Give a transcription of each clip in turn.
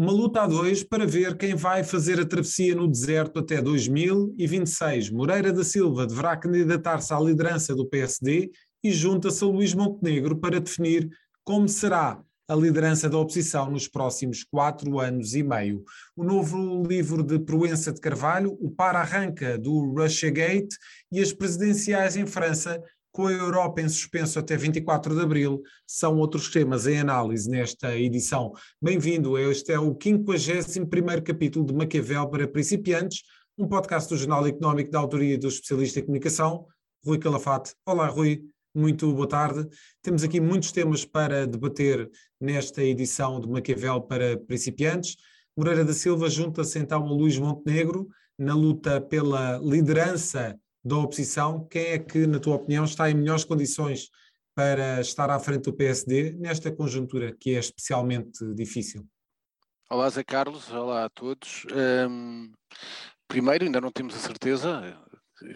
Uma luta a dois para ver quem vai fazer a travessia no deserto até 2026. Moreira da Silva deverá candidatar-se à liderança do PSD e junta-se a Luís Montenegro para definir como será a liderança da oposição nos próximos quatro anos e meio. O novo livro de Proença de Carvalho, O Para-Arranca do Russiagate e as presidenciais em França com a Europa em suspenso até 24 de abril, são outros temas em análise nesta edição. Bem-vindo, este é o 51 capítulo de Maquiavel para principiantes, um podcast do Jornal Económico da autoria do especialista em comunicação, Rui Calafate. Olá, Rui, muito boa tarde. Temos aqui muitos temas para debater nesta edição de Maquiavel para principiantes. Moreira da Silva junta-se então a Luís Montenegro na luta pela liderança da oposição, quem é que, na tua opinião, está em melhores condições para estar à frente do PSD nesta conjuntura que é especialmente difícil? Olá, Zé Carlos, olá a todos. Um, primeiro, ainda não temos a certeza,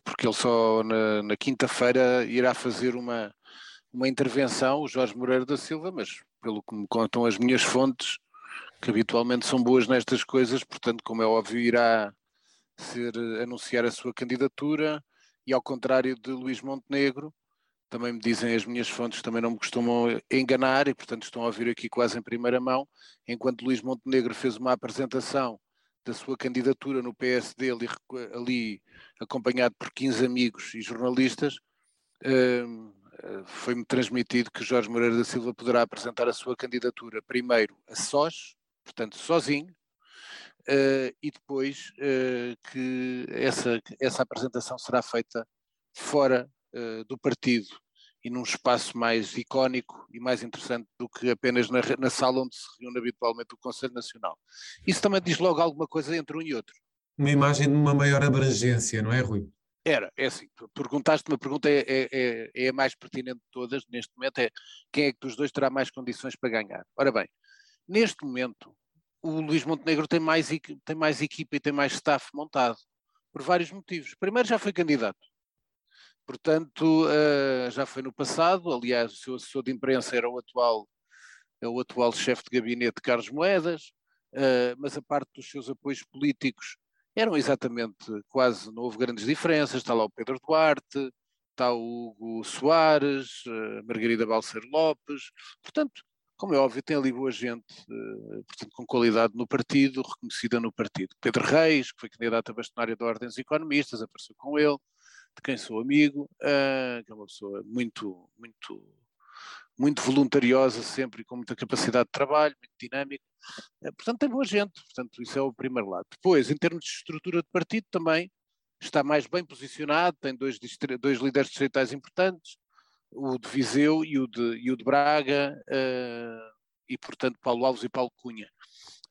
porque ele só na, na quinta-feira irá fazer uma, uma intervenção, o Jorge Moreira da Silva, mas pelo que me contam as minhas fontes, que habitualmente são boas nestas coisas, portanto, como é óbvio, irá ser anunciar a sua candidatura e ao contrário de Luís Montenegro, também me dizem as minhas fontes, também não me costumam enganar e, portanto, estão a ouvir aqui quase em primeira mão, enquanto Luís Montenegro fez uma apresentação da sua candidatura no PSD, ali, ali acompanhado por 15 amigos e jornalistas, hum, foi-me transmitido que Jorge Moreira da Silva poderá apresentar a sua candidatura primeiro a sós, portanto sozinho, uh, e depois uh, que essa, essa apresentação será feita fora uh, do partido e num espaço mais icónico e mais interessante do que apenas na, na sala onde se reúne habitualmente o Conselho Nacional. Isso também diz logo alguma coisa entre um e outro. Uma imagem de uma maior abrangência, não é, Rui? Era, é assim, perguntaste uma pergunta é, é, é, é, a mais pertinente de todas neste momento, é quem é que dos dois terá mais condições para ganhar? Ora bem, neste momento o Luís Montenegro tem mais, tem mais equipa e tem mais staff montado, por vários motivos. Primeiro, já foi candidato. Portanto, uh, já foi no passado, aliás, o seu assessor de imprensa era o atual, é o atual chefe de gabinete Carlos Moedas, uh, mas a parte dos seus apoios políticos eram exatamente quase, não houve grandes diferenças, está lá o Pedro Duarte, está o Hugo Soares, a Margarida Balseiro Lopes, portanto, como é óbvio, tem ali boa gente, uh, portanto, com qualidade no partido, reconhecida no partido. Pedro Reis, que foi candidato a bastonário da Ordem dos Economistas, apareceu com ele, de quem sou amigo, uh, que é uma pessoa muito, muito, muito voluntariosa sempre e com muita capacidade de trabalho, muito dinâmico. Uh, portanto, tem boa gente, portanto, isso é o primeiro lado. Depois, em termos de estrutura de partido, também está mais bem posicionado, tem dois, dois líderes distritais importantes, o de Viseu e o de, e o de Braga, uh, e portanto Paulo Alves e Paulo Cunha.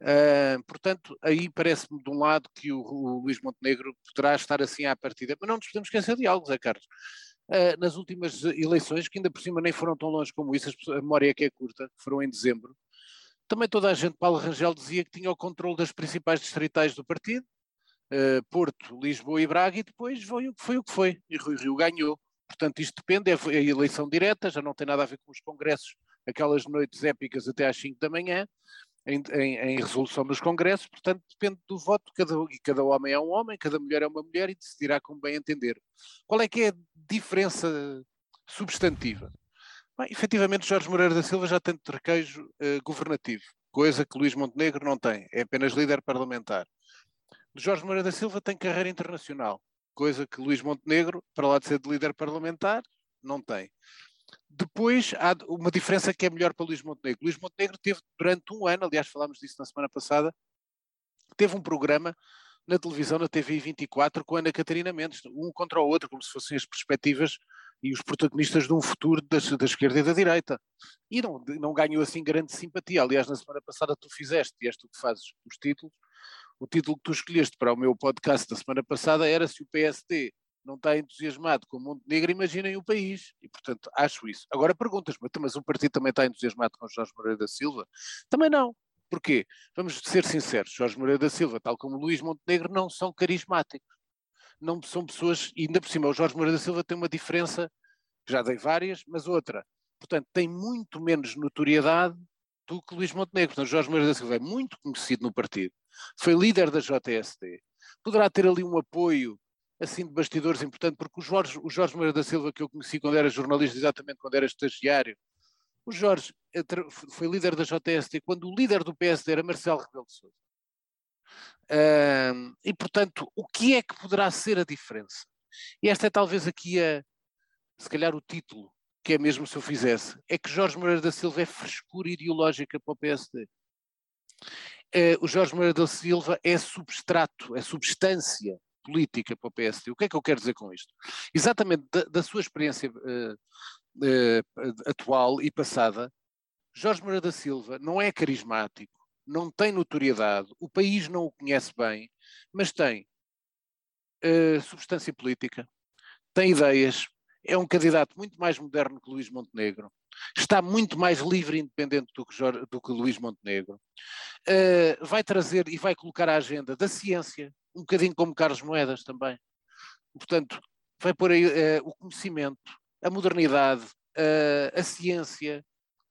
Uh, portanto, aí parece-me de um lado que o, o, Luís Montenegro poderá estar assim à partida, mas não nos podemos esquecer de algo, Zé Carlos. Uh, nas últimas eleições, que ainda por cima nem foram tão longe como isso, a memória é que é curta, foram em dezembro, também toda a gente, Paulo Rangel dizia que tinha o controle das principais distritais do partido, Porto, Lisboa e Braga, e depois foi, foi o que foi, e Rui Rio ganhou. Portanto, isto depende, é a eleição direta, já não tem nada a ver com os congressos, aquelas noites épicas até às 5 da manhã, em, em, em, resolução dos congressos, portanto depende do voto, cada, cada homem é um homem, cada mulher é uma mulher e decidirá como bem entender. Qual é que é a diferença substantiva? Bem, efetivamente Jorge Moreira da Silva já tem traquejo uh, governativo, coisa que Luís Montenegro não tem, é apenas líder parlamentar. Jorge Moreira da Silva tem carreira internacional, coisa que Luís Montenegro, para lá de ser de líder parlamentar, não tem. Depois há uma diferença que é melhor para Luís Montenegro. Luís Montenegro teve durante um ano, aliás falámos disso na semana passada, teve um programa na televisão, na TV 24, com a Ana Catarina Mendes, um contra o outro, como se fossem as perspectivas e os protagonistas de um futuro da, da esquerda e da direita. E não, não ganhou assim grande simpatia. Aliás, na semana passada tu fizeste, e és tu que fazes os títulos, o título que tu escolheste para o meu podcast da semana passada era se o PSD não está entusiasmado com o Montenegro, imaginem o país. E, portanto, acho isso. Agora perguntas-me, então, mas o partido também está entusiasmado com Jorge Moreira da Silva? Também não. Porquê? Vamos ser sinceros, Jorge Moreira da Silva, tal como Luís Montenegro, não são carismáticos. Não são pessoas, e ainda por cima, o Jorge Moreira da Silva tem uma diferença, já dei várias, mas outra. Portanto, tem muito menos notoriedade do que Luís Montenegro. Portanto, Jorge Moreira da Silva é muito conhecido no partido, foi líder da JSD, poderá ter ali um apoio assim de bastidores importante, porque o Jorge, o Jorge Moreira da Silva, que eu conheci quando era jornalista, exatamente quando era estagiário, o Jorge foi líder da JST quando o líder do PSD era Marcelo Rebelo de Sousa. E, portanto, o que é que poderá ser a diferença? E esta é talvez aqui a, se calhar o título, que é mesmo se eu fizesse, é que Jorge Moreira da Silva é frescura ideológica para o PSD. Eh, o Jorge Moreira da Silva é substrato, é substância política para o PSD. O que é que eu quero dizer com isto? Exatamente da, da sua experiência uh, uh, atual e passada, Jorge Moreira da Silva não é carismático, não tem notoriedade, o país não o conhece bem, mas tem uh, substância política, tem ideias, é um candidato muito mais moderno que Luís Montenegro, está muito mais livre e independente do que, Jorge, do que Luís Montenegro, uh, vai trazer e vai colocar a agenda da ciência, um bocadinho como Carlos Moedas também. Portanto, vai pôr aí uh, o conhecimento, a modernidade, uh, a ciência,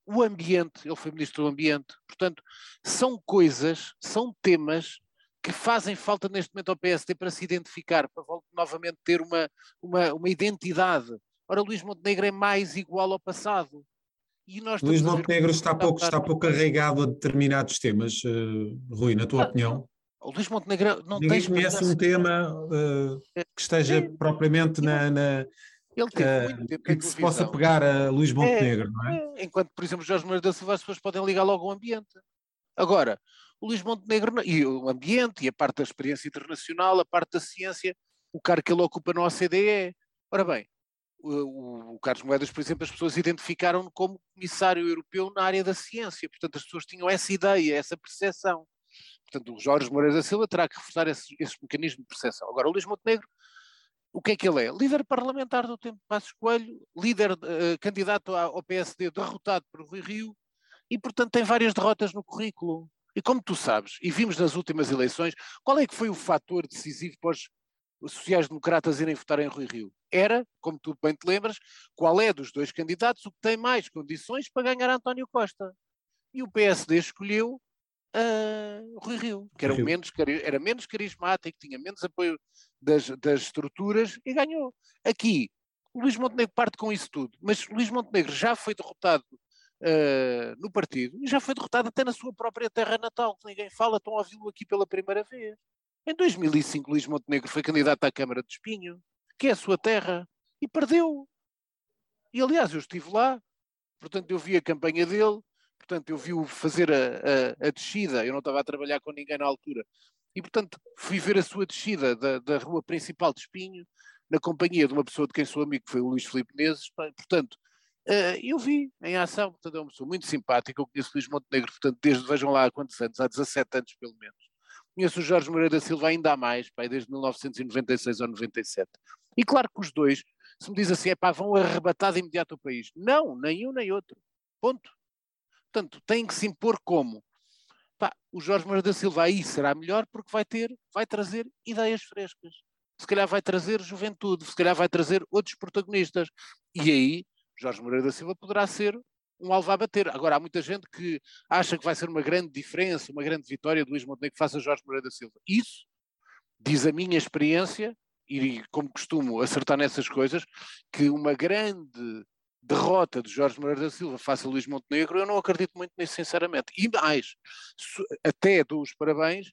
o ambiente, ele foi ministro do ambiente. Portanto, são coisas, são temas que fazem falta neste momento ao PSD para se identificar, para novamente ter uma, uma, uma identidade. Ora, Luís Montenegro é mais igual ao passado. E nós Luís Montenegro está pouco, está pouco carregado a determinados temas, uh, Rui, na tua ah, opinião? O Luís Montenegro não Ninguém conhece um tema uh, que esteja é, propriamente na, na ele teve uh, muito tempo que se possa pegar a Luís é, Montenegro, é, não é? é? Enquanto, por exemplo, Jorge Moreira da Silva, as pessoas podem ligar logo ao ambiente. Agora, o Luís Montenegro e o ambiente e a parte da experiência internacional, a parte da ciência, o cargo que ele ocupa na OCDE. Ora bem, o, o Carlos Moedas, por exemplo, as pessoas identificaram-no como comissário europeu na área da ciência, portanto as pessoas tinham essa ideia, essa percepção. Portanto, o Jorge Moreira da Silva terá que reforçar esse, esse mecanismo de percepção. Agora, o Luís Montenegro, o que é que ele é? Líder parlamentar do tempo de Passos Coelho, líder, uh, candidato ao PSD derrotado por Rui Rio, e portanto tem várias derrotas no currículo. E como tu sabes, e vimos nas últimas eleições, qual é que foi o fator decisivo para os sociais-democratas irem votar em Rui Rio? Era, como tu bem te lembras, qual é dos dois candidatos o que tem mais condições para ganhar António Costa? E o PSD escolheu uh, Rui Rio, que era, Rio. Menos, era menos carismático, tinha menos apoio das, das estruturas e ganhou. Aqui, Luís Montenegro parte com isso tudo, mas Luís Montenegro já foi derrotado uh, no partido e já foi derrotado até na sua própria terra natal, que ninguém fala, estão a ouvi-lo aqui pela primeira vez. Em 2005, Luís Montenegro foi candidato à Câmara de Espinho, que é a sua terra, e perdeu. E aliás, eu estive lá, portanto, eu vi a campanha dele, portanto, eu vi-o fazer a, a, a, descida, eu não estava a trabalhar com ninguém na altura, e portanto, fui ver a sua descida da, da rua principal de Espinho, na companhia de uma pessoa de quem sou amigo, que foi o Luís Filipe Neses, portanto, uh, eu vi em ação, portanto, é uma pessoa muito simpática, eu conheço o Luís Montenegro, portanto, desde, vejam lá há quantos anos, há 17 anos pelo menos. Conheço o Jorge Moreira da Silva ainda há mais, pai, desde 1996 ou 97. E claro que os dois, se me diz assim, é pá, vão arrebatar de imediato o país. Não, nem um nem outro. Ponto. Portanto, tem que se impor como? Pá, o Jorge Moura da Silva aí será melhor porque vai ter, vai trazer ideias frescas. Se calhar vai trazer juventude, se calhar vai trazer outros protagonistas. E aí, Jorge Moreira da Silva poderá ser um alvo a bater. Agora, há muita gente que acha que vai ser uma grande diferença, uma grande vitória de Luís Montenegro que faça Jorge Moreira da Silva. Isso, diz a minha experiência, e como costumo acertar nessas coisas, que uma grande derrota de Jorge Moreira da Silva face a Luís Montenegro, eu não acredito muito nisso, sinceramente. E mais, até dou os parabéns,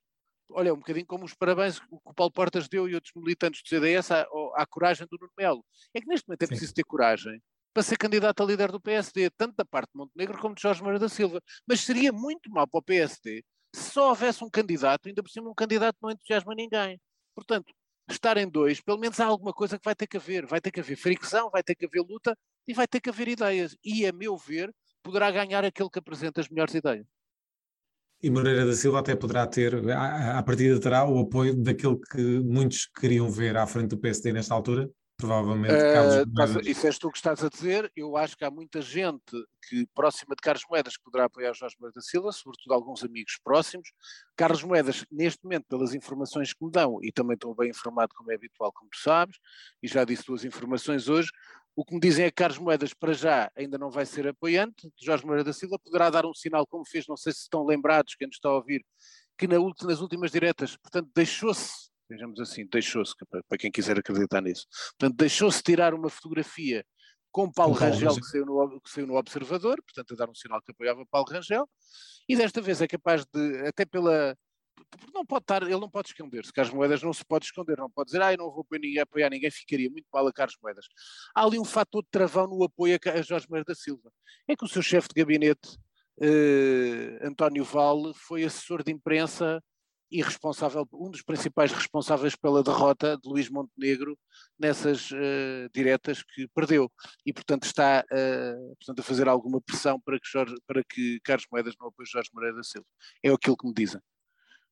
olha, um bocadinho como os parabéns que o Paulo Portas deu e outros militantes do CDS à, à coragem do Nuno Melo. É que neste momento é Sim. preciso ter coragem para ser candidato a líder do PSD, tanto da parte de Montenegro como de Jorge Moreira da Silva. Mas seria muito mal para o PSD se só houvesse um candidato, ainda por cima um candidato não entusiasma ninguém. Portanto, estar em dois, pelo menos há alguma coisa que vai ter que haver. Vai ter que haver fricção, vai ter que haver luta e vai ter que haver ideias. E, a meu ver, poderá ganhar aquele que apresenta as melhores ideias. E Moreira da Silva até poderá ter, à partida terá o apoio daquele que muitos queriam ver à frente do PSD nesta altura? Provavelmente uh, Carlos Moedas. Isso és tu que estás a dizer. Eu acho que há muita gente que próxima de Carlos Moedas que poderá apoiar Jorge Moedas da Silva, sobretudo alguns amigos próximos. Carlos Moedas, neste momento, pelas informações que me dão, e também estou bem informado como é habitual, como tu sabes, e já disse duas informações hoje, O que me dizem é que Carlos Moedas, para já, ainda não vai ser apoiante de Jorge Moreira da Silva, poderá dar um sinal, como fez, não sei se estão lembrados, quem nos está a ouvir, que na, nas últimas diretas, portanto, deixou-se, vejamos assim, deixou-se, para quem quiser acreditar nisso, portanto, deixou-se tirar uma fotografia com Paulo com Rangel, que saiu, no, que saiu no Observador, portanto, a dar um sinal que apoiava Paulo Rangel, e desta vez é capaz de, até pela. Não pode estar, ele não pode esconder-se. Carlos Moedas não se pode esconder, não pode dizer, ah, eu não vou apoiar ninguém, apoiar ninguém, ficaria muito mal a Carlos Moedas. Há ali um fator de travão no apoio a Jorge Moedas da Silva. É que o seu chefe de gabinete, eh, António Val, foi assessor de imprensa e responsável, um dos principais responsáveis pela derrota de Luís Montenegro nessas uh, diretas que perdeu. E, portanto, está uh, portanto, a fazer alguma pressão para que, Jorge, para que Carlos Moedas não apoie Jorge Moreira da Silva. É aquilo que me dizem.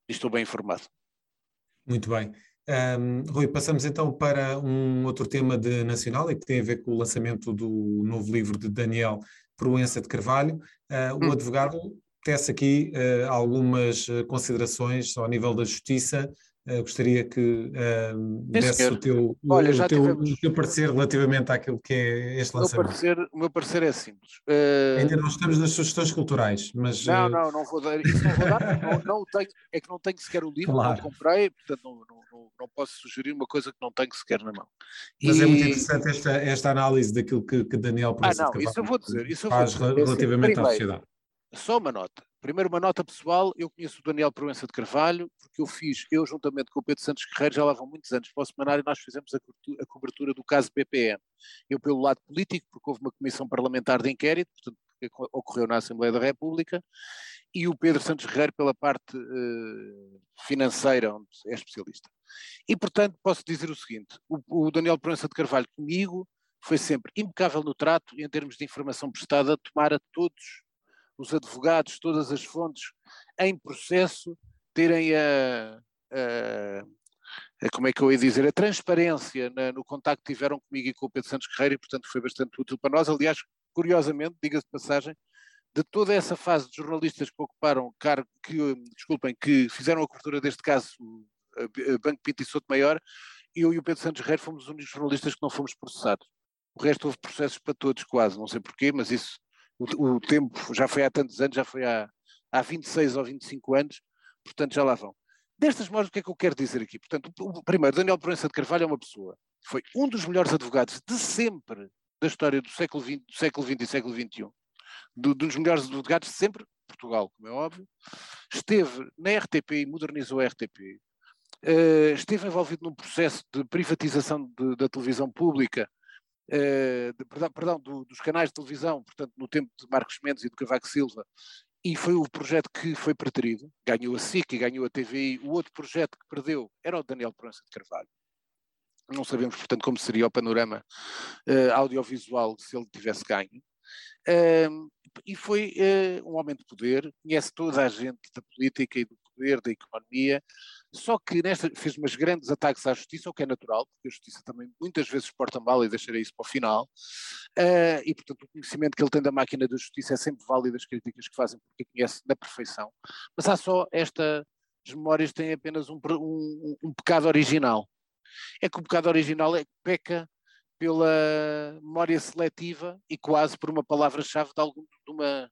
estou bem informado. Muito bem. Um, Rui, passamos então para um outro tema de nacional e que tem a ver com o lançamento do novo livro de Daniel Proença de Carvalho. Uh, o hum. advogado tece aqui uh, algumas eh, considerações ao nível da justiça. Uh, gostaria que uh, desse o teu, Olha, o, teu, tivemos... o teu parecer relativamente àquilo que é este lançamento. O meu parecer, o meu parecer é simples. Ainda não estamos nas sugestões culturais, mas... Não, não, não vou dar. Isso não vou dar, não, não tenho, é que não tenho sequer o livro, claro. não comprei, portanto não, não, não, posso sugerir uma coisa que não tenho sequer na mão. Mas e... é muito interessante esta, esta análise daquilo que, que Daniel Ah, não, isso eu vou dizer. Isso faz vou dizer. relativamente Primeiro, à sociedade. Só uma nota. Primeiro, uma nota pessoal. Eu conheço o Daniel Proença de Carvalho, porque eu fiz, eu juntamente com o Pedro Santos Guerreiro, já lá vão muitos anos, para o semanário, nós fizemos a cobertura, a cobertura do caso BPM. Eu, pelo lado político, porque houve uma comissão parlamentar de inquérito, portanto, que ocorreu na Assembleia da República, e o Pedro Santos Guerreiro pela parte uh, financeira, onde é especialista. E, portanto, posso dizer o seguinte: o, o Daniel Proença de Carvalho comigo foi sempre impecável no trato e em termos de informação prestada, tomar a todos os advogados, todas as fontes em processo, terem a, a, a como é que eu ia dizer, a transparência na, no contacto que tiveram comigo e com o Pedro Santos Guerreiro e, portanto, foi bastante útil para nós. Aliás, curiosamente, diga-se de passagem, de toda essa fase de jornalistas que ocuparam cargo, que, desculpem, que fizeram a cobertura deste caso, Banco Pinto e Souto Maior, eu e o Pedro Santos Guerreiro fomos os únicos jornalistas que não fomos processados. O resto houve processos para todos, quase, não sei porquê, mas isso o, o, tempo já foi há tantos anos, já foi há, há 26 ou 25 anos, portanto já lá vão. Destas mostras, o que é que eu quero dizer aqui? Portanto, o, primeiro, Daniel Proença de Carvalho é uma pessoa, foi um dos melhores advogados de sempre da história do século XX, do século XX e século XXI, do, dos melhores advogados de sempre, Portugal, como é óbvio, esteve na RTP e modernizou a RTP, uh, eh, esteve envolvido num processo de privatização de, da televisão pública de, perdão, perdão do, dos canais de televisão, portanto, no tempo de Marcos Mendes e do Cavaco Silva, e foi o projeto que foi preterido, ganhou a SIC e ganhou a TVI, o outro projeto que perdeu era o Daniel Proença de Carvalho. Não sabemos, portanto, como seria o panorama uh, audiovisual se ele tivesse ganho. Uh, e foi uh, um homem de poder, conhece toda a gente da política e do poder, da economia, só que nesta fez umas grandes ataques à justiça, o que é natural, porque a justiça também muitas vezes porta mal e deixarei isso para o final, uh, e portanto o conhecimento que ele tem da máquina da justiça é sempre válido as críticas que fazem, porque conhece na perfeição. Mas há só esta, as memórias têm apenas um, um, um pecado original. É que o pecado original é que peca pela memória seletiva e quase por uma palavra-chave de, algum, de uma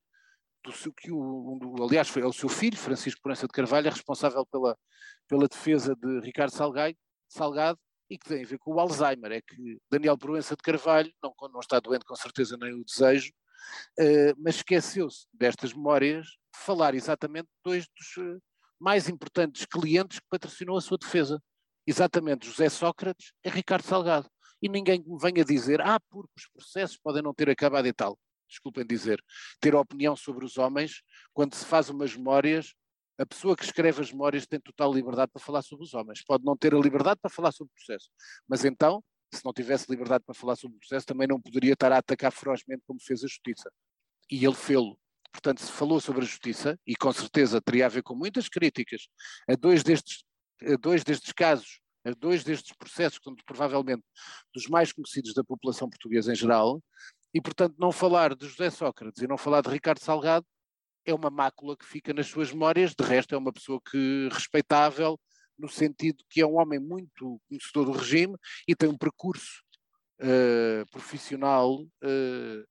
do seu, que o, um, aliás foi é o seu filho, Francisco Proença de Carvalho, é responsável pela, pela defesa de Ricardo Salgado, e que tem a ver com o Alzheimer, é que Daniel Proença de Carvalho, não, não está doente com certeza nem o desejo, uh, mas esqueceu-se destas memórias de falar exatamente dois dos uh, mais importantes clientes que patrocinou a sua defesa, exatamente José Sócrates e Ricardo Salgado. E ninguém me venha dizer, ah, porque os processos podem não ter acabado e tal desculpem dizer, ter opinião sobre os homens, quando se faz umas memórias, a pessoa que escreve as memórias tem total liberdade para falar sobre os homens. Pode não ter a liberdade para falar sobre o processo. Mas então, se não tivesse liberdade para falar sobre o processo, também não poderia estar a atacar ferozmente como fez a justiça. E ele fê-lo. Portanto, se falou sobre a justiça, e com certeza teria a ver com muitas críticas a dois destes, a dois destes casos, a dois destes processos, que são provavelmente dos mais conhecidos da população portuguesa em geral, e, portanto, não falar de José Sócrates e não falar de Ricardo Salgado é uma mácula que fica nas suas memórias. De resto, é uma pessoa que respeitável, no sentido que é um homem muito conhecedor do regime e tem um percurso uh, profissional uh,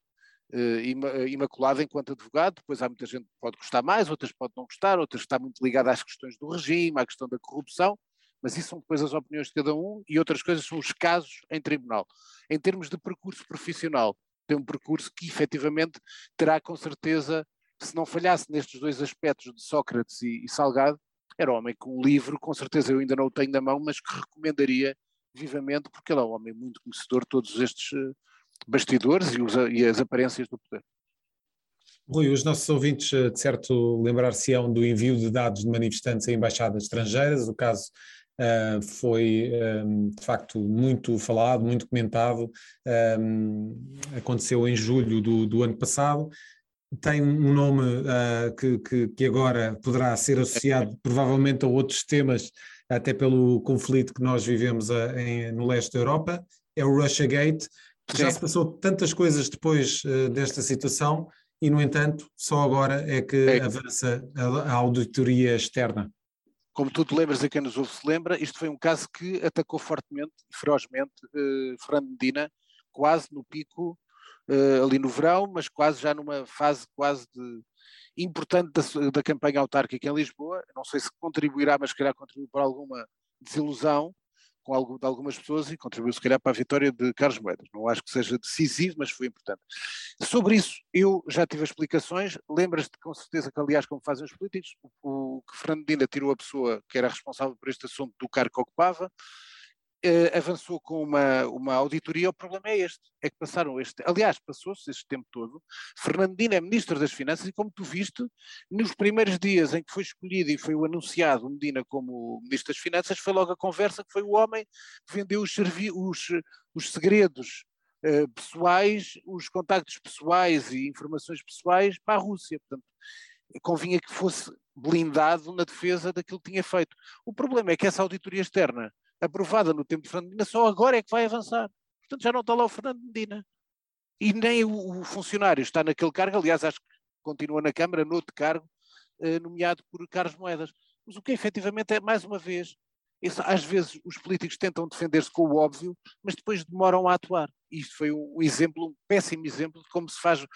imaculada enquanto advogado. Depois há muita gente que pode gostar mais, outras pode não gostar, outras está muito ligada às questões do regime, à questão da corrupção, mas isso são depois as opiniões de cada um e outras coisas são os casos em tribunal. Em termos de percurso profissional, tem um percurso que efetivamente terá com certeza, se não falhasse nestes dois aspectos de Sócrates e, e Salgado, era homem com um livro, com certeza eu ainda não o tenho na mão, mas que recomendaria vivamente, porque ele é um homem muito conhecedor de todos estes eh, bastidores e, os, e as aparências do poder. Rui, os nossos ouvintes, eh, de certo, lembrar-se-ão do envio de dados de manifestantes a embaixadas estrangeiras. O caso uh, foi, um, de facto, muito falado, muito comentado. Um, aconteceu em julho do, do ano passado tem um nome uh, que, que, que, agora poderá ser associado provavelmente a outros temas, até pelo conflito que nós vivemos a, ah, em, no leste da Europa, é o Russiagate. Já se passou tantas coisas depois uh, desta situação e, no entanto, só agora é que é. avança a, a, auditoria externa. Como tu te lembras e quem nos ouve se lembra, isto foi um caso que atacou fortemente e ferozmente uh, Fernando Medina, quase no pico uh, ali no verão, mas quase já numa fase quase de importante da, da campanha autárquica em Lisboa. Não sei se contribuirá, mas se calhar contribuir para alguma desilusão com algo, de algumas pessoas e contribuiu se calhar para a vitória de Carlos Moedas. Não acho que seja decisivo, mas foi importante. Sobre isso, eu já tive explicações. Lembras-te com certeza que, aliás, como fazem os políticos, o, o que Fernando Dina tirou a pessoa que era responsável por este assunto do cargo que ocupava, uh, avançou com uma, uma auditoria, o problema é este, é que passaram este, aliás, passou-se este tempo todo, Fernandino é Ministro das Finanças e como tu viste, nos primeiros dias em que foi escolhido e foi anunciado Medina como Ministro das Finanças, foi logo a conversa que foi o homem que vendeu os, os, os segredos uh, pessoais, os contactos pessoais e informações pessoais para a Rússia, portanto, convinha que fosse blindado na defesa daquilo que tinha feito. O problema é que essa auditoria externa aprovada no tempo de Fernando Medina, só agora é que vai avançar. Portanto, já não está lá o Fernando Medina. E nem o, o funcionário está naquele cargo, aliás, acho que continua na Câmara, noutro cargo, eh, nomeado por Carlos Moedas. Mas o que efetivamente é, mais uma vez, isso, às vezes os políticos tentam defender-se com o óbvio, mas depois demoram a atuar. Isto foi um exemplo, um péssimo exemplo de como se faz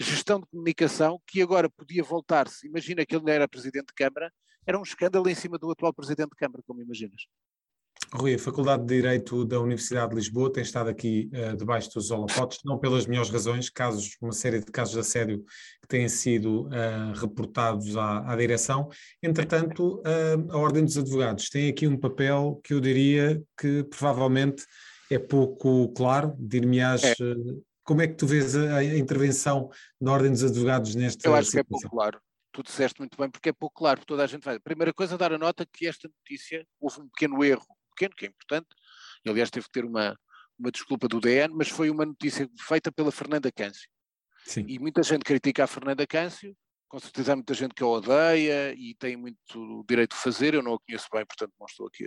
gestão de comunicação, que agora podia voltar-se. Imagina que ele não era presidente de Câmara, era um escândalo em cima do atual presidente de Câmara, como imaginas. Rui, a Faculdade de Direito da Universidade de Lisboa tem estado aqui uh, debaixo dos holofotes, não pelas melhores razões, casos, uma série de casos de assédio que têm sido uh, reportados à, à, direção. Entretanto, uh, a Ordem dos Advogados tem aqui um papel que eu diria que provavelmente é pouco claro, dir-me-ás é. como é que tu vês a, a, intervenção da Ordem dos Advogados nesta Eu acho situação? que é pouco claro tu disseste muito bem, porque é pouco claro, toda a gente vai. Primeira coisa, dar a nota que esta notícia houve um pequeno erro pequeno, que é importante, e aliás teve que ter uma, uma desculpa do DN, mas foi uma notícia feita pela Fernanda Câncio. Sim. E muita gente critica a Fernanda Câncio, com certeza há muita gente que a odeia e tem muito direito de fazer, eu não a conheço bem, portanto não estou aqui.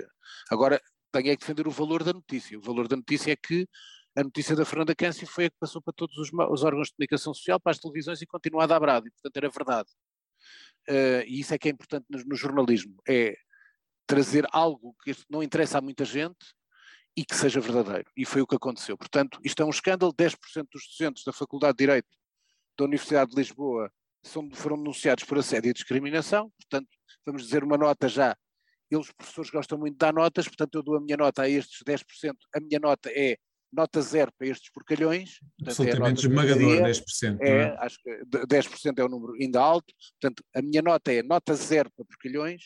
Agora, tenho é que defender o valor da notícia. O valor da notícia é que a notícia da Fernanda Câncio foi a que passou para todos os, os, órgãos de comunicação social, para as televisões e continua a dar brado, e portanto era verdade. Uh, e isso é que é importante no, no jornalismo, é trazer algo que não interessa a muita gente e que seja verdadeiro. E foi o que aconteceu. Portanto, isto é um escândalo. 10% dos docentes da Faculdade de Direito da Universidade de Lisboa são, foram denunciados por assédio e discriminação. Portanto, vamos dizer uma nota já. Eles, professores, gostam muito de dar notas, portanto, eu dou a minha nota a estes 10%. A minha nota é nota zero para estes porcalhões. Portanto, é Absolutamente é esmagador, 10%. É, é, acho que 10% é um número ainda alto. Portanto, a minha nota é nota zero para porcalhões.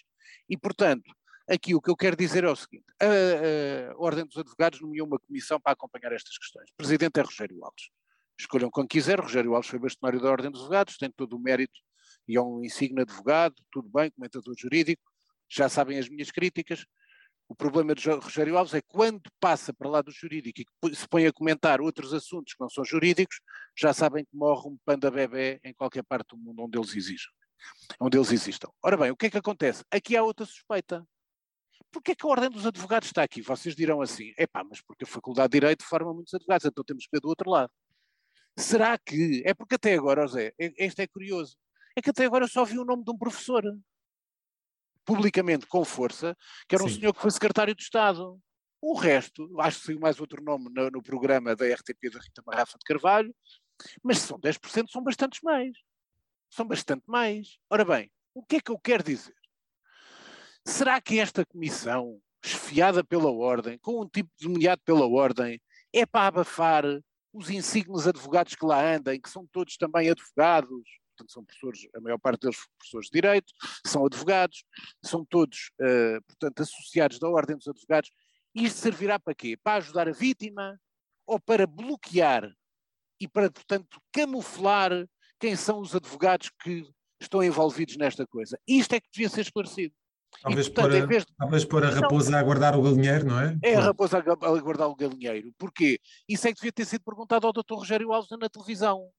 E, portanto, Aqui o que eu quero dizer é o seguinte: a, a Ordem dos Advogados nomeou uma comissão para acompanhar estas questões. O presidente é Rogério Alves. Escolham quando quiser, Rogério Alves foi bastonário da Ordem dos Advogados, tem todo o mérito e é um insigne advogado, tudo bem, comentador jurídico, já sabem as minhas críticas. O problema de Rogério Alves é quando passa para lá do jurídico e se põe a comentar outros assuntos que não são jurídicos, já sabem que morre um panda bebê em qualquer parte do mundo onde eles exijam, onde eles existam. Ora bem, o que é que acontece? Aqui há outra suspeita. Porquê é que a Ordem dos Advogados está aqui? Vocês dirão assim, epá, mas porque a Faculdade de Direito forma muitos advogados, então temos que ver do outro lado. Será que, é porque até agora, José, este é curioso, é que até agora eu só vi o nome de um professor, publicamente, com força, que era um Sim. senhor que foi secretário de Estado. O resto, acho que saiu mais outro nome no, no programa da RTP da Rita Marrafa de Carvalho, mas se são 10%, são bastantes mais. São bastante mais. Ora bem, o que é que eu quero dizer? Será que esta comissão, esfiada pela ordem, com um tipo nomeado pela ordem, é para abafar os insignes advogados que lá andam, que são todos também advogados, portanto são professores, a maior parte deles professores de Direito, são advogados, são todos, uh, portanto, associados da Ordem dos Advogados. Isto servirá para quê? Para ajudar a vítima ou para bloquear e para, portanto, camuflar quem são os advogados que estão envolvidos nesta coisa? Isto é que devia ser esclarecido. Talvez, e, portanto, pôr, a, de... talvez pôr a raposa a guardar o galinheiro, não é? É a raposa a guardar o galinheiro. Porquê? Isso é que devia ter sido perguntado ao Dr. Rogério Alves na televisão.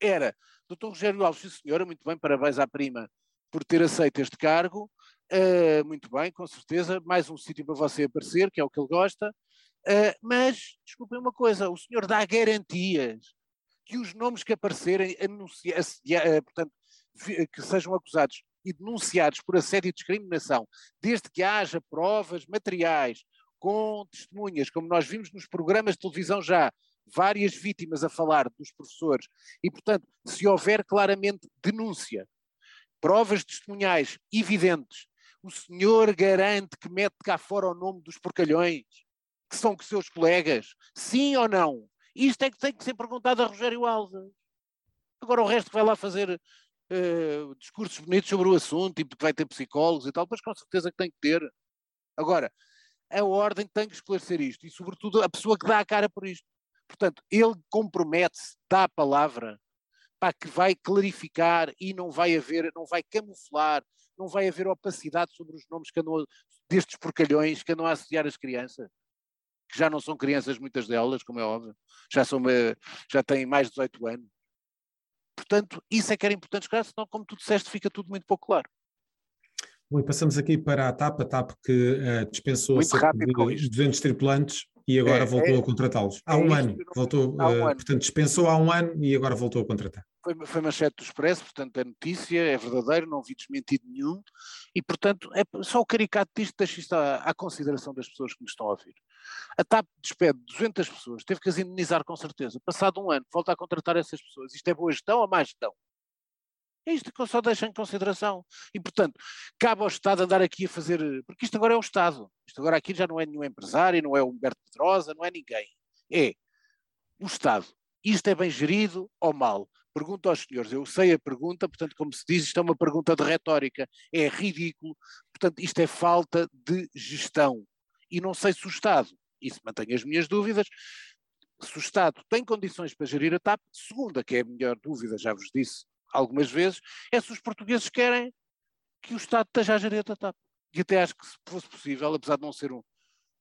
Era, Dr. Rogério Alves, sim senhora, muito bem, parabéns à prima por ter aceito este cargo. Uh, muito bem, com certeza, mais um sítio para você aparecer, que é o que ele gosta. Uh, mas, desculpem uma coisa, o senhor dá garantias que os nomes que aparecerem, anuncia, uh, portanto, que sejam acusados e denunciados por assédio e discriminação, desde que haja provas materiais com testemunhas, como nós vimos nos programas de televisão já, várias vítimas a falar dos professores, e, portanto, se houver claramente denúncia, provas testemunhais evidentes, o senhor garante que mete cá fora o nome dos porcalhões, que são que seus colegas? Sim ou não? Isto é que tem que ser perguntado a Rogério Alves. Agora o resto vai lá fazer uh, discursos bonitos sobre o assunto, tipo que vai ter psicólogos e tal, mas com certeza que tem que ter. Agora, a ordem tem que esclarecer isto e, sobretudo, a pessoa que dá a cara por isto. Portanto, ele compromete-se, dá a palavra, para que vai clarificar e não vai haver, não vai camuflar, não vai haver opacidade sobre os nomes que andam, destes porcalhões que andam a associar as crianças, que já não são crianças muitas delas, como é óbvio, já, são, já têm mais de 18 anos. Portanto, isso é que era importante esclarecer, senão, como tu disseste, fica tudo muito pouco claro. Bom, e passamos aqui para a TAP, a TAP que uh, dispensou muito cerca de 200 tripulantes e agora é, voltou é, a contratá-los. Há é um ano, voltou, há um uh, ano. portanto, dispensou há um ano e agora voltou a contratar. Foi, foi manchete do Expresso, portanto é notícia, é verdadeiro, não vi desmentido nenhum, e portanto é só o caricato disto deixa isto à, à, consideração das pessoas que nos estão a ouvir. A TAP despede 200 pessoas, teve que as indemnizar com certeza, passado um ano, volta a contratar essas pessoas. Isto é boa gestão ou má gestão? É isto que eu só deixo em consideração. E, portanto, cabe ao Estado andar aqui a fazer. Porque isto agora é o Estado. Isto agora aqui já não é nenhum empresário, não é o Humberto Pedrosa, não é ninguém. É o Estado. Isto é bem gerido ou mal? Pergunto aos senhores, eu sei a pergunta, portanto, como se diz, isto é uma pergunta de retórica, é ridículo, portanto, isto é falta de gestão. E não sei se o Estado, isso mantém as minhas dúvidas, se o Estado tem condições para gerir a TAP, segunda, que é a melhor dúvida, já vos disse, algumas vezes, é se os portugueses querem que o Estado esteja a gerir a TAP. E até acho que se fosse possível, apesar de não ser um,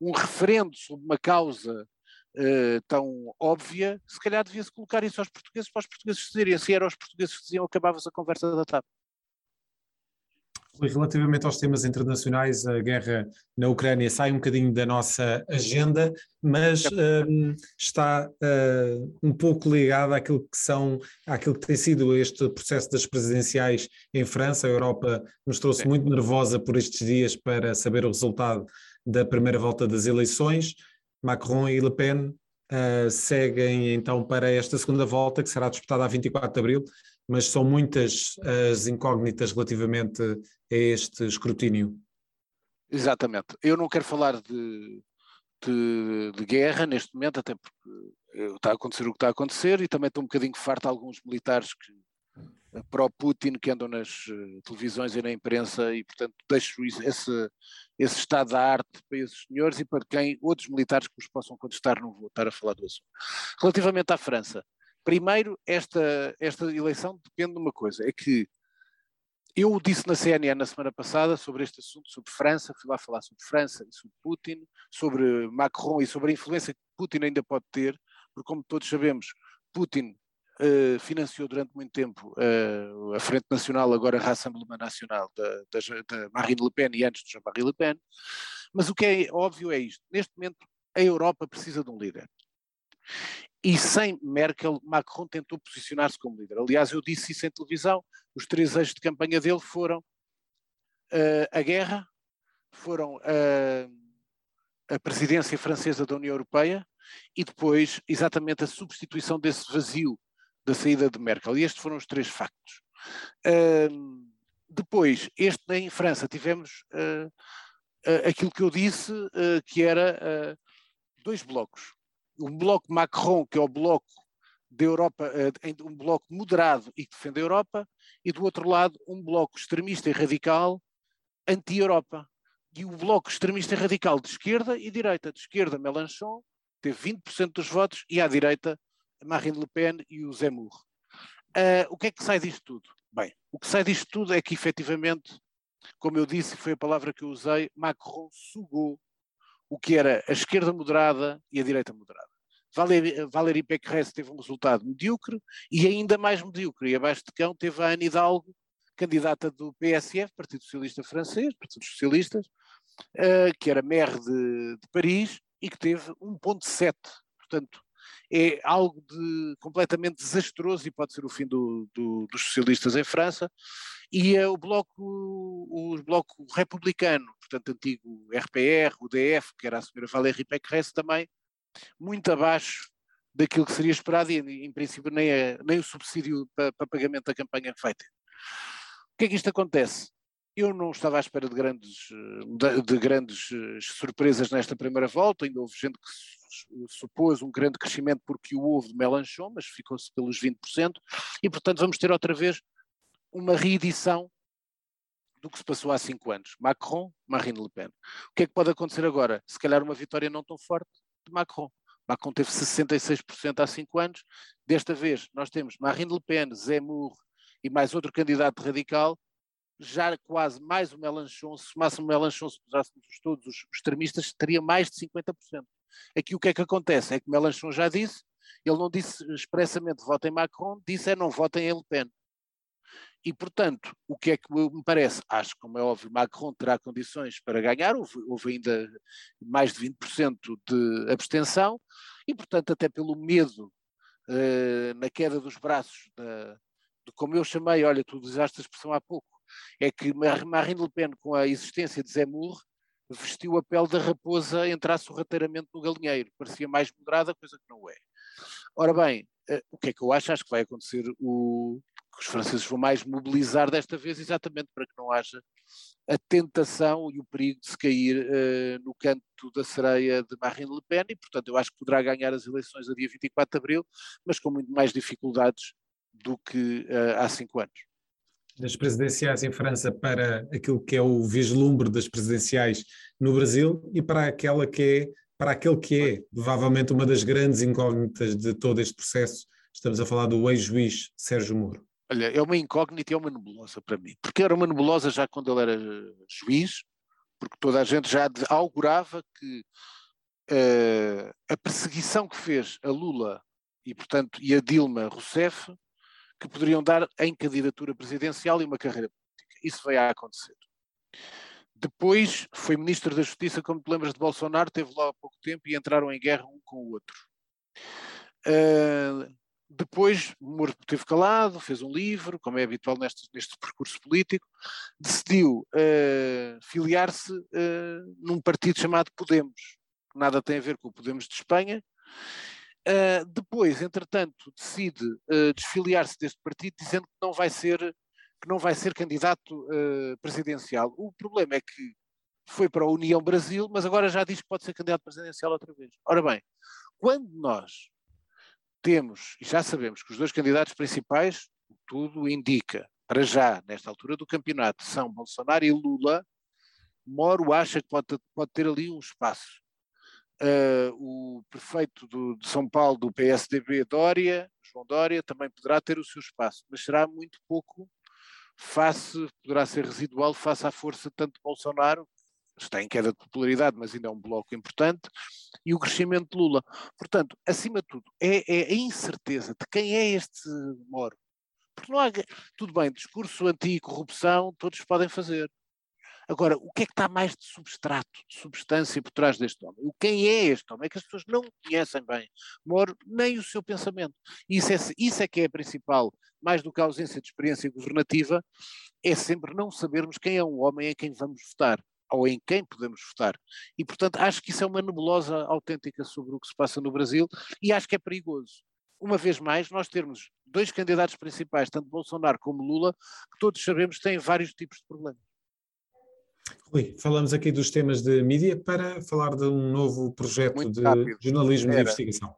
um referendo sobre uma causa uh, tão óbvia, se calhar devia-se colocar isso aos portugueses para os portugueses dizerem. Se eram os portugueses que diziam, acabava-se a conversa da TAP. Relativamente aos temas internacionais, a guerra na Ucrânia sai um bocadinho da nossa agenda, mas um, está uh, um pouco ligada àquilo que são, àquilo que tem sido este processo das presidenciais em França. A Europa mostrou-se muito nervosa por estes dias para saber o resultado da primeira volta das eleições. Macron e Le Pen uh, seguem então para esta segunda volta, que será disputada a 24 de abril mas são muitas as incógnitas relativamente a este escrutínio. Exatamente. Eu não quero falar de, de, de, guerra neste momento, até porque está a acontecer o que está a acontecer e também estou um bocadinho farto de alguns militares que pró-Putin que andam nas uh, televisões e na imprensa e portanto deixo esse, esse estado da arte para esses senhores e para quem outros militares que os possam contestar não vou estar a falar do assunto. Relativamente à França, Primeiro, esta, esta eleição depende de uma coisa, é que eu disse na CNN na semana passada sobre este assunto, sobre França, fui lá falar sobre França e sobre Putin, sobre Macron e sobre a influência que Putin ainda pode ter, porque como todos sabemos, Putin uh, financiou durante muito tempo uh, a Frente Nacional, agora a Rassemblement Nacional da, da, da Marine Le Pen e antes de Jean-Marie Le Pen, mas o que é óbvio é isto, neste momento a Europa precisa de um líder. E sem Merkel, Macron tentou posicionar-se como líder. Aliás, eu disse isso em televisão, os três eixos de campanha dele foram uh, a guerra, foram uh, a presidência francesa da União Europeia e depois exatamente a substituição desse vazio da saída de Merkel. E estes foram os três factos. Uh, depois, este em França, tivemos uh, uh, aquilo que eu disse, que era dois blocos. Um bloco Macron, que é o bloco da Europa, um bloco moderado e que defende a Europa, e do outro lado um bloco extremista e radical anti-Europa. E o bloco extremista e radical de esquerda e direita. De esquerda, Mélenchon, teve 20% dos votos, e à direita, Marine Le Pen e o Zemmour. Uh, o que é que sai disto tudo? Bem, o que sai disto tudo é que, efetivamente, como eu disse, foi a palavra que eu usei, Macron sugou o que era a esquerda moderada e a direita moderada. Valérie, Pécresse teve um resultado medíocre e ainda mais medíocre. E abaixo de cão teve a Anne Hidalgo, candidata do PSF, Partido Socialista Francês, Partido Socialistas, uh, que era maire de, de Paris e que teve 1.7. Portanto, é algo de completamente desastroso e pode ser o fim do, do, dos socialistas em França. E é o bloco, o bloco republicano, portanto, antigo RPR, o DF, que era a senhora Valérie Pécresse também, muito abaixo daquilo que seria esperado e, em princípio, nem, é, nem o subsídio para, para pagamento da campanha feita. O que é que isto acontece? Eu não estava à espera de grandes, de, de grandes eh, surpresas nesta primeira volta, ainda houve gente que supôs um grande crescimento porque o houve de Melanchon, mas ficou-se pelos 20%, e portanto vamos ter outra vez uma reedição do que se passou há cinco anos. Macron, Marine Le Pen. O que é que pode acontecer agora? Se calhar uma vitória não tão forte de Macron. Macron teve 66% há cinco anos. Desta vez nós temos Marine Le Pen, Zemmour e mais outro candidato radical já quase mais o Melanchon, se somasse o Melanchon, se puséssemos todos os extremistas, teria mais de 50%. Aqui o que é que acontece? É que Melanchon já disse, ele não disse expressamente votem Macron, disse é não votem em Le Pen. E, portanto, o que é que me parece? Acho que, como é óbvio, Macron terá condições para ganhar, houve, houve ainda mais de 20% de abstenção, e, portanto, até pelo medo uh, na queda dos braços, da, de, como eu chamei, olha, tu usaste a expressão há pouco, é que Marine Le Pen, com a existência de Zemmour, vestiu a pele da raposa entrar sorrateiramente no galinheiro. Parecia mais moderada, coisa que não é. Ora bem, eh, o que é que eu acho? Acho que vai acontecer o que os franceses vão mais mobilizar desta vez, exatamente para que não haja a tentação e o perigo de se cair uh, no canto da sereia de Marine Le Pen e, portanto, eu acho que poderá ganhar as eleições a dia 24 de abril, mas com muito mais dificuldades do que uh, há cinco anos das presidenciais em França para aquilo que é o vislumbre das presidenciais no Brasil e para aquela que é para aquele que é provavelmente uma das grandes incógnitas de todo este processo. Estamos a falar do ex-juiz Sérgio Moro. Olha, é uma incógnita e é uma nebulosa para mim. Porque era uma nebulosa já quando ele era juiz, porque toda a gente já augurava que uh, a perseguição que fez a Lula e, portanto, e a Dilma Rousseff que poderiam dar em candidatura presidencial e uma carreira política. Isso veio a acontecer. Depois foi ministro da Justiça, como te lembras de Bolsonaro, teve lá há pouco tempo e entraram em guerra um com o outro. Uh, depois, Moro teve calado, fez um livro, como é habitual neste, neste percurso político, decidiu uh, filiar-se uh, num partido chamado Podemos, nada tem a ver com o Podemos de Espanha, Uh, depois, entretanto, decide uh, desfiliar-se deste partido, dizendo que não vai ser, que não vai ser candidato uh, presidencial. O problema é que foi para a União Brasil, mas agora já diz que pode ser candidato presidencial outra vez. Ora bem, quando nós temos, e já sabemos que os dois candidatos principais, tudo indica, para já, nesta altura do campeonato, são Bolsonaro e Lula, Moro acha que pode, pode ter ali um espaço Uh, o prefeito do, de São Paulo do PSDB, Dória, João Dória, também poderá ter o seu espaço, mas será muito pouco face, poderá ser residual face à força tanto de Bolsonaro, está em queda de popularidade, mas ainda é um bloco importante, e o crescimento de Lula. Portanto, acima de tudo, é, é a incerteza de quem é este Moro. Porque não há. Tudo bem, discurso anti-corrupção todos podem fazer. Agora, o que é que está mais de substrato, de substância por trás deste homem? O quem é este homem? É que as pessoas não conhecem bem Moro, nem o seu pensamento. Isso é, isso é que é a principal, mais do que a ausência de experiência governativa, é sempre não sabermos quem é um homem em quem vamos votar. ou em quem podemos votar. E, portanto, acho que isso é uma nebulosa autêntica sobre o que se passa no Brasil e acho que é perigoso. Uma vez mais, nós termos dois candidatos principais, tanto Bolsonaro como Lula, que todos sabemos têm vários tipos de problemas. Rui, falamos aqui dos temas de mídia para falar de um novo projeto Muito de rápido. jornalismo Era. de investigação.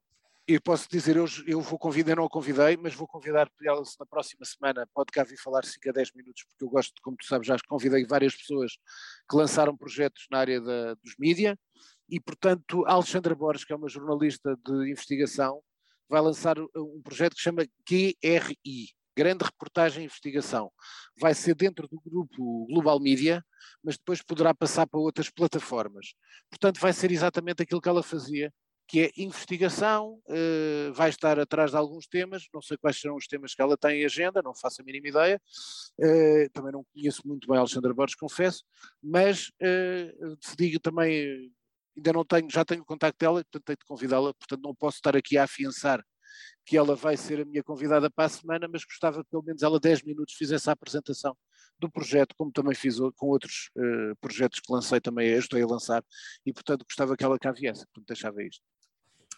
E posso dizer, eu, eu vou convidar, não a convidei, mas vou convidar ela na próxima semana, pode cá vir falar 5 a 10 minutos, porque eu gosto, como tu sabes, já convidei várias pessoas que lançaram projetos na área da, dos mídia, e portanto, a Alexandra Borges, que é uma jornalista de investigação, vai lançar um projeto que se chama QRI, Grande Reportagem e Investigação. Vai ser dentro do grupo Global Media, mas depois poderá passar para outras plataformas. Portanto, vai ser exatamente aquilo que ela fazia que é investigação, uh, vai estar atrás de alguns temas, não sei quais serão os temas que ela tem em agenda, não faço a mínima ideia, uh, também não conheço muito bem a Alexandra Borges, confesso, mas uh, decidi também, ainda não tenho, já tenho o contacto dela, portanto tenho de convidá-la, portanto não posso estar aqui a afiançar que ela vai ser a minha convidada para a semana, mas gostava que pelo menos ela 10 minutos fizesse a apresentação do projeto, como também fiz com outros uh, projetos que lancei também, estou a lançar, e portanto gostava que ela cá viesse, portanto deixava isto.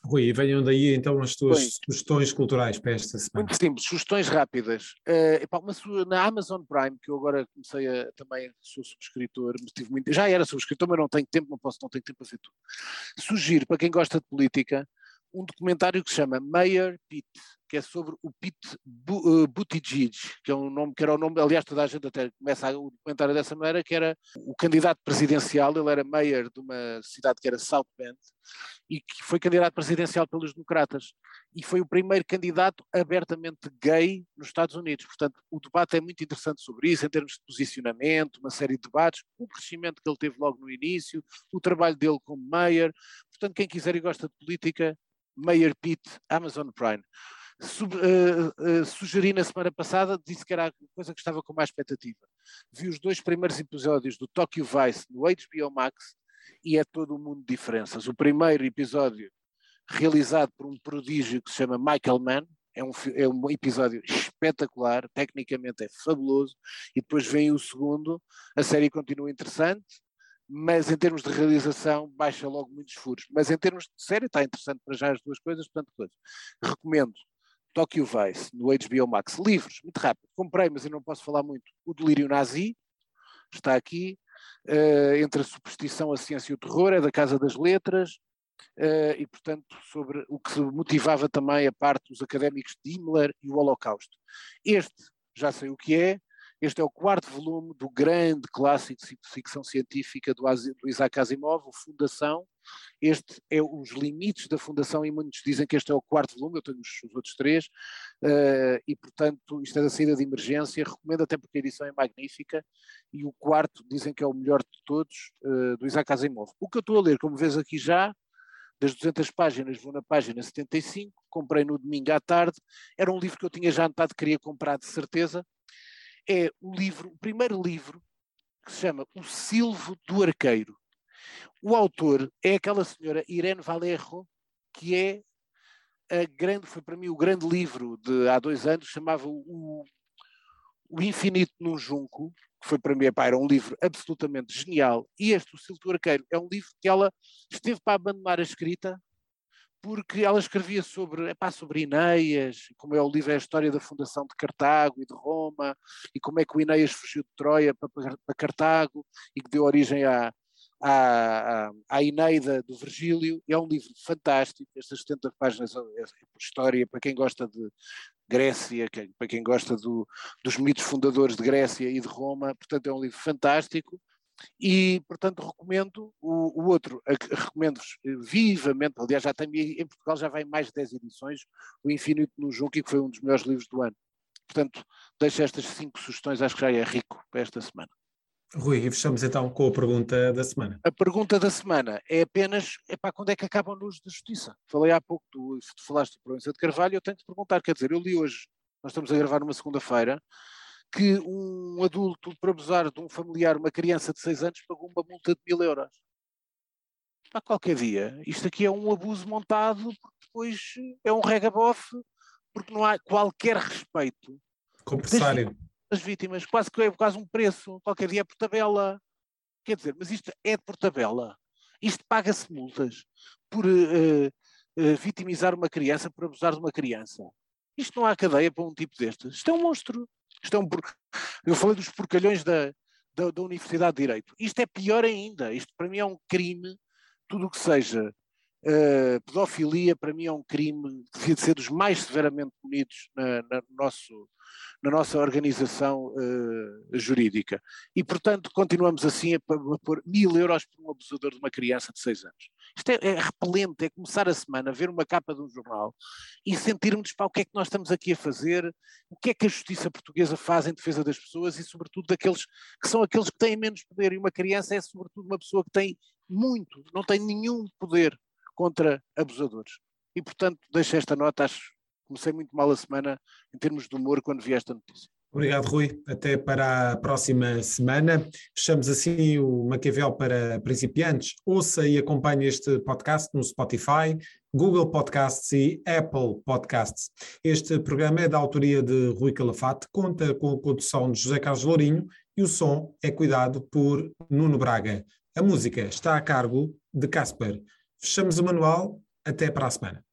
Rui, e venham daí então as tuas Bem, sugestões culturais para esta semana. Muito simples, sugestões rápidas. Uh, epá, uma, na Amazon Prime, que eu agora comecei a também sou subscritor, tive muito, já era subscritor, mas não tenho tempo, não posso, não tenho tempo para ver tudo. Sugiro para quem gosta de política um documentário que se chama Mayor Pete, que é sobre o Pete uh, Buttigieg, que é um nome que era o nome, aliás, toda a gente até começa o documentário dessa maneira, que era o candidato presidencial, ele era mayor de uma cidade que era South Bend, e que foi candidato presidencial pelos democratas, e foi o primeiro candidato abertamente gay nos Estados Unidos. Portanto, o debate é muito interessante sobre isso, em termos de posicionamento, uma série de debates, o crescimento que ele teve logo no início, o trabalho dele como mayor. Portanto, quem quiser e gosta de política, Mayor Pete, Amazon Prime. Sub, uh, uh, sugeri na semana passada, disse que era a coisa que estava com mais expectativa. Vi os dois primeiros episódios do Tokyo Vice no HBO Max e é todo um mundo de diferenças. O primeiro episódio, realizado por um prodígio que se chama Michael Mann, é um, é um episódio espetacular, tecnicamente é fabuloso, e depois vem o segundo, a série continua interessante, mas em termos de realização baixa logo muitos furos. Mas em termos de série está interessante para já as duas coisas, portanto, coisa. Recomendo Tokyo Vice no HBO Max. Livros, muito rápido. Comprei, mas eu não posso falar muito. O Delírio Nazi está aqui. Uh, entre a superstição, a ciência e o terror, é da Casa das Letras. Uh, e, portanto, sobre o que motivava também a parte dos académicos de Himmler e o Holocausto. Este, já sei o que é, este é o quarto volume do grande clássico de ficção científica do, Isaac Asimov, o Fundação. Este é os limites da Fundação e muitos dizem que este é o quarto volume, eu tenho os, os outros três, uh, e portanto isto é da saída de emergência, recomendo até porque a edição é magnífica, e o quarto dizem que é o melhor de todos, uh, do Isaac Asimov. O que eu estou a ler, como vês aqui já, das 200 páginas, vou na página 75, comprei no domingo à tarde, era um livro que eu tinha já anotado, queria comprar de certeza, é o livro, o primeiro livro, que se chama O Silvo do Arqueiro. O autor é aquela senhora Irene Valerro, que é a grande, foi para mim o grande livro de há dois anos, chamava o, o Infinito num Junco, que foi para mim, epá, era um livro absolutamente genial. E este, O Silvo do Arqueiro, é um livro que ela esteve para abandonar a escrita, porque ela escrevia sobre, epá, sobre Ineias, como é o livro, é a história da fundação de Cartago e de Roma, e como é que o Ineias fugiu de Troia para, para Cartago e que deu origem à, à, à Ineida do Virgílio. É um livro fantástico, estas 70 páginas é, é história para quem gosta de Grécia, para quem gosta do, dos mitos fundadores de Grécia e de Roma, portanto é um livro fantástico e, portanto, recomendo o, o outro, recomendo-vos eh, vivamente, aliás, já tem, em Portugal já vai mais de 10 edições, o Infinito no Junco, que foi um dos melhores livros do ano. Portanto, deixo estas cinco sugestões, acho que já é rico para esta semana. Rui, e fechamos então com a pergunta da semana. A pergunta da semana é apenas, para quando é que acaba a luz da justiça? Falei há pouco, tu, tu falaste de Província de Carvalho, eu tenho de perguntar, quer dizer, eu li hoje, nós estamos a gravar numa segunda-feira, que um adulto, por abusar de um familiar, uma criança de 6 anos, pagou uma multa de mil euros. Para qualquer dia. Isto aqui é um abuso montado, porque depois é um regabof, porque não há qualquer respeito. Compressário. Das vítimas, quase que é quase um preço, qualquer dia é por tabela. Quer dizer, mas isto é por tabela. Isto paga-se multas por uh, uh, vitimizar uma criança, por abusar de uma criança. Isto não há cadeia para um tipo destes. Isto é um monstro. Um por... Eu falei dos porcalhões da, da, da, Universidade de Direito. Isto é pior ainda. Isto para mim é um crime. Tudo o que seja uh, pedofilia, para mim é um crime que devia de ser dos mais severamente punidos na, na, no nosso, na nossa organização uh, jurídica. E, portanto, continuamos assim a, a pôr mil euros por um abusador de uma criança de seis anos. Isto é, é, repelente, é começar a semana a ver uma capa de um jornal e sentirmos para o que é que nós estamos aqui a fazer, o que é que a justiça portuguesa faz em defesa das pessoas e, sobretudo, daqueles que são aqueles que têm menos poder. E uma criança é, sobretudo, uma pessoa que tem muito, não tem nenhum poder contra abusadores. E, portanto, deixo esta nota, acho comecei muito mal a semana em termos de humor quando vi esta notícia. Obrigado, Rui. Até para a próxima semana. Fechamos assim o Maquiavel para principiantes. Ouça e acompanhe este podcast no Spotify, Google Podcasts e Apple Podcasts. Este programa é da autoria de Rui Calafate, conta com a condução de José Carlos Lourinho e o som é cuidado por Nuno Braga. A música está a cargo de Casper. Fechamos o manual. Até para a semana.